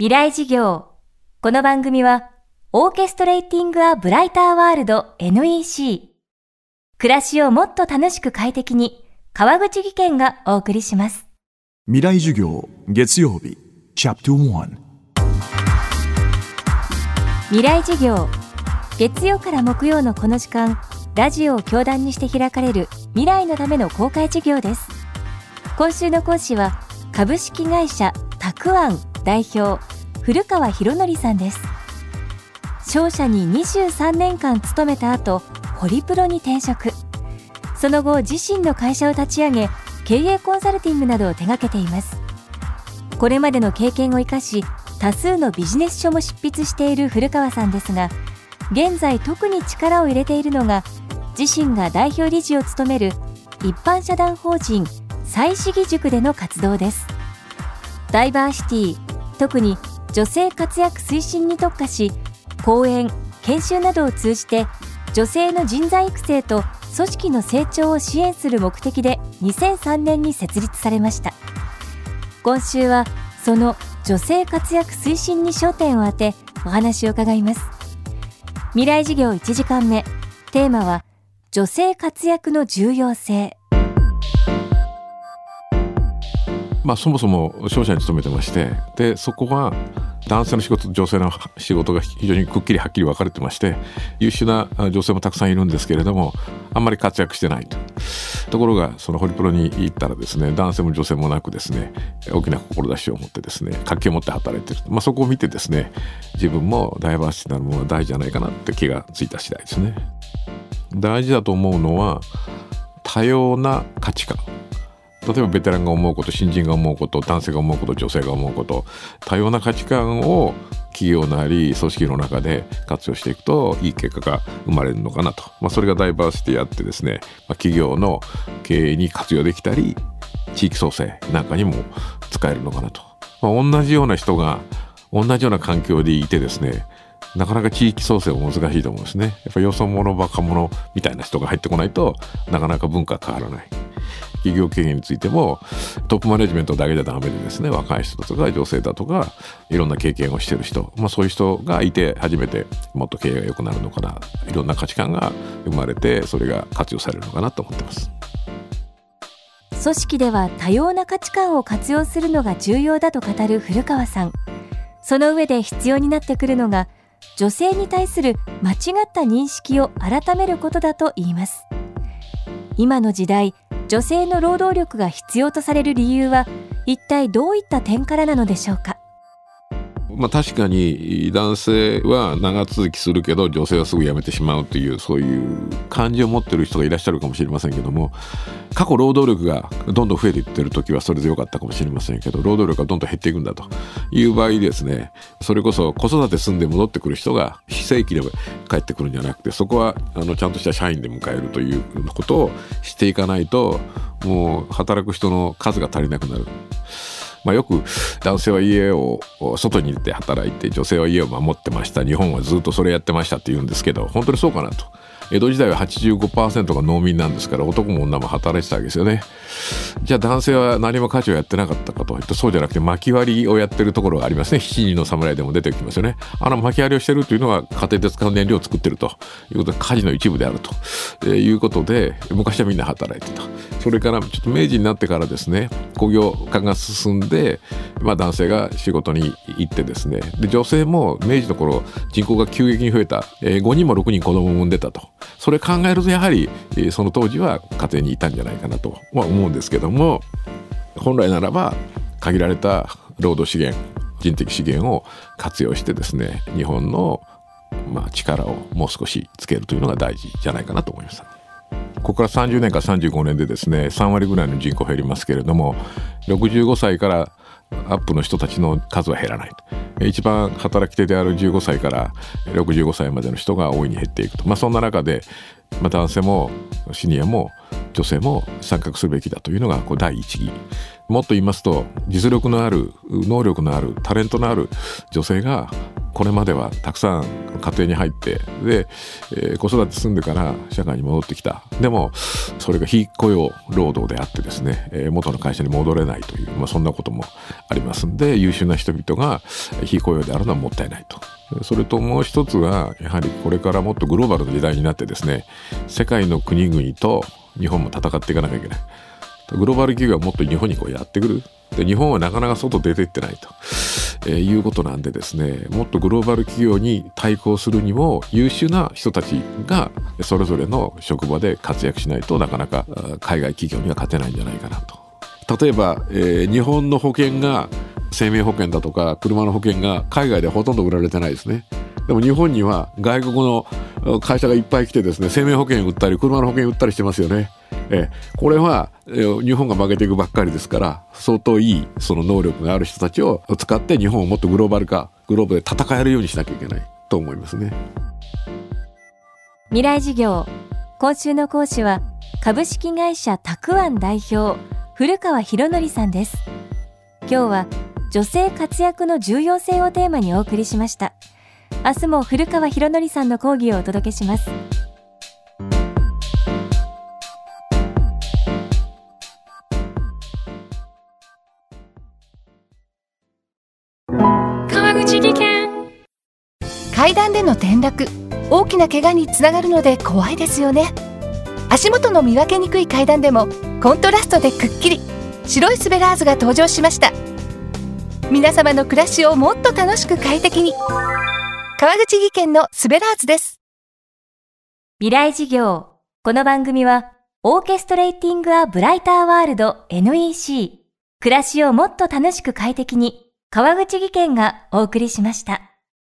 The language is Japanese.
未来事業。この番組は、オーケストレーティング・ア・ブライター・ワールド NEC。暮らしをもっと楽しく快適に、川口義賢がお送りします。未来授業月曜日チャプター未来事業。月曜から木曜のこの時間、ラジオを教壇にして開かれる未来のための公開授業です。今週の講師は、株式会社たくあん代表古川博則さんです。商社に23年間勤めた後ホリプロに転職。その後自身の会社を立ち上げ経営コンサルティングなどを手掛けています。これまでの経験を生かし多数のビジネス書も執筆している古川さんですが現在特に力を入れているのが自身が代表理事を務める一般社団法人再市議塾での活動です。ダイバーシティ特に女性活躍推進に特化し講演研修などを通じて女性の人材育成と組織の成長を支援する目的で2003年に設立されました。今週はその女性活躍推進に焦点を当てお話を伺います。未来事業1時間目。テーマは女性活躍の重要性。まあ、そもそも商社に勤めてましてでそこは男性の仕事と女性の仕事が非常にくっきりはっきり分かれてまして優秀な女性もたくさんいるんですけれどもあんまり活躍してないと。ところがそのホリプロに行ったらですね男性も女性もなくですね大きな志を持ってですね活気を持って働いてる、まあ、そこを見てですね自分もダイバーシティなるものは大事じゃないかなって気がついた次第ですね。大事だと思うのは多様な価値観例えばベテランが思うこと新人が思うこと男性が思うこと女性が思うこと多様な価値観を企業なり組織の中で活用していくといい結果が生まれるのかなと、まあ、それがダイバーシティあってですね、まあ、企業の経営に活用できたり地域創生なんかにも使えるのかなと、まあ、同じような人が同じような環境でいてですねなかなか地域創生も難しいと思うんですね。やっぱよそ者若者みたいな人が入ってこないとなかなか文化変わらない。企業経営についてもトップマネジメントだけじゃダメでですね若い人とか女性だとかいろんな経験をしてる人、まあ、そういう人がいて初めてもっと経営が良くなるのかないろんな価値観が生まれてそれが活用されるのかなと思ってます。組織では多様な価値観を活用するのが重要だと語る古川さんその上で必要になってくるのが女性に対する間違った認識を改めることだと言います今の時代女性の労働力が必要とされる理由は一体どういった点からなのでしょうか？まあ、確かに男性は長続きするけど女性はすぐ辞めてしまうというそういう感じを持ってる人がいらっしゃるかもしれませんけども過去労働力がどんどん増えていってる時はそれでよかったかもしれませんけど労働力がどんどん減っていくんだという場合ですねそれこそ子育て済んで戻ってくる人が非正規で帰ってくるんじゃなくてそこはあのちゃんとした社員で迎えるということをしていかないともう働く人の数が足りなくなる。まあ、よく男性は家を外に出て働いて女性は家を守ってました日本はずっとそれやってましたって言うんですけど本当にそうかなと。江戸時代は85%が農民なんですから男も女も働いてたわけですよね。じゃあ男性は何も家事をやってなかったかというとそうじゃなくて巻き割りをやってるところがありますね七人の侍でも出てきますよね。あの巻き割りをしてるというのは家庭で使う燃料を作ってるということで家事の一部であると、いうことで昔はみんな働いてた。それからちょっと明治になってからですね工業化が進んで、まあ、男性が仕事に行ってですねで女性も明治の頃人口が急激に増えた、えー、5人も6人子供を産んでたとそれ考えるとやはり、えー、その当時は家庭にいたんじゃないかなとは思うんですけども本来ならば限られた労働資源人的資源を活用してですね日本のまあ力をもう少しつけるというのが大事じゃないかなと思います。ここから30年か35年でですね3割ぐらいの人口減りますけれども65歳からアップの人たちの数は減らないと。一番働き手である15歳から65歳までの人が大いに減っていくと、まあ、そんな中で、まあ、男性もシニアも女性も参画するべきだというのがこう第一義もっと言いますと実力のある能力のあるタレントのある女性がこれまではたくさん家庭に入ってで、えー、子育て済んでから社会に戻ってきたでもそれが非雇用労働であってですね、えー、元の会社に戻れないという、まあ、そんなこともありますんで優秀な人々が非雇用であるのはもったいないと。それともう一つはやはりこれからもっとグローバルな時代になってですね世界の国々と日本も戦っていかなきゃいけない。グローバル企業はもっと日本にこうやってくる。で日本はなかなか外出ていってないと。えー、いうことなんでですねもっとグローバル企業に対抗するにも優秀な人たちがそれぞれの職場で活躍しないとなかなか海外企業には勝てないんじゃないかなと。例えば、えー、日本の保険が生命保険だとか車の保険が海外でほとんど売られてないですね。でも日本には外国の会社がいっぱい来てですね生命保険売ったり車の保険売ったりしてますよね。えこれは、日本が負けていくばっかりですから相当いいその能力がある人たちを使って日本をもっとグローバル化グローバルで戦えるようにしなきゃいけないと思いますね。未来事業。今週の講師は株式会社たくあん代表古川博則さんです。今日は女性活躍の重要性をテーマにお送りしました。明日も古川博則さんの講義をお届けします。階段での転落。大きな怪我につながるので怖いですよね。足元の見分けにくい階段でもコントラストでくっきり。白いスベラーズが登場しました。皆様の暮らしをもっと楽しく快適に川口技研のスベラーズです。未来事業。この番組はオーケストレーティング・ア・ブライター・ワールド NEC 暮らしをもっと楽しく快適に川口技研がお送りしました。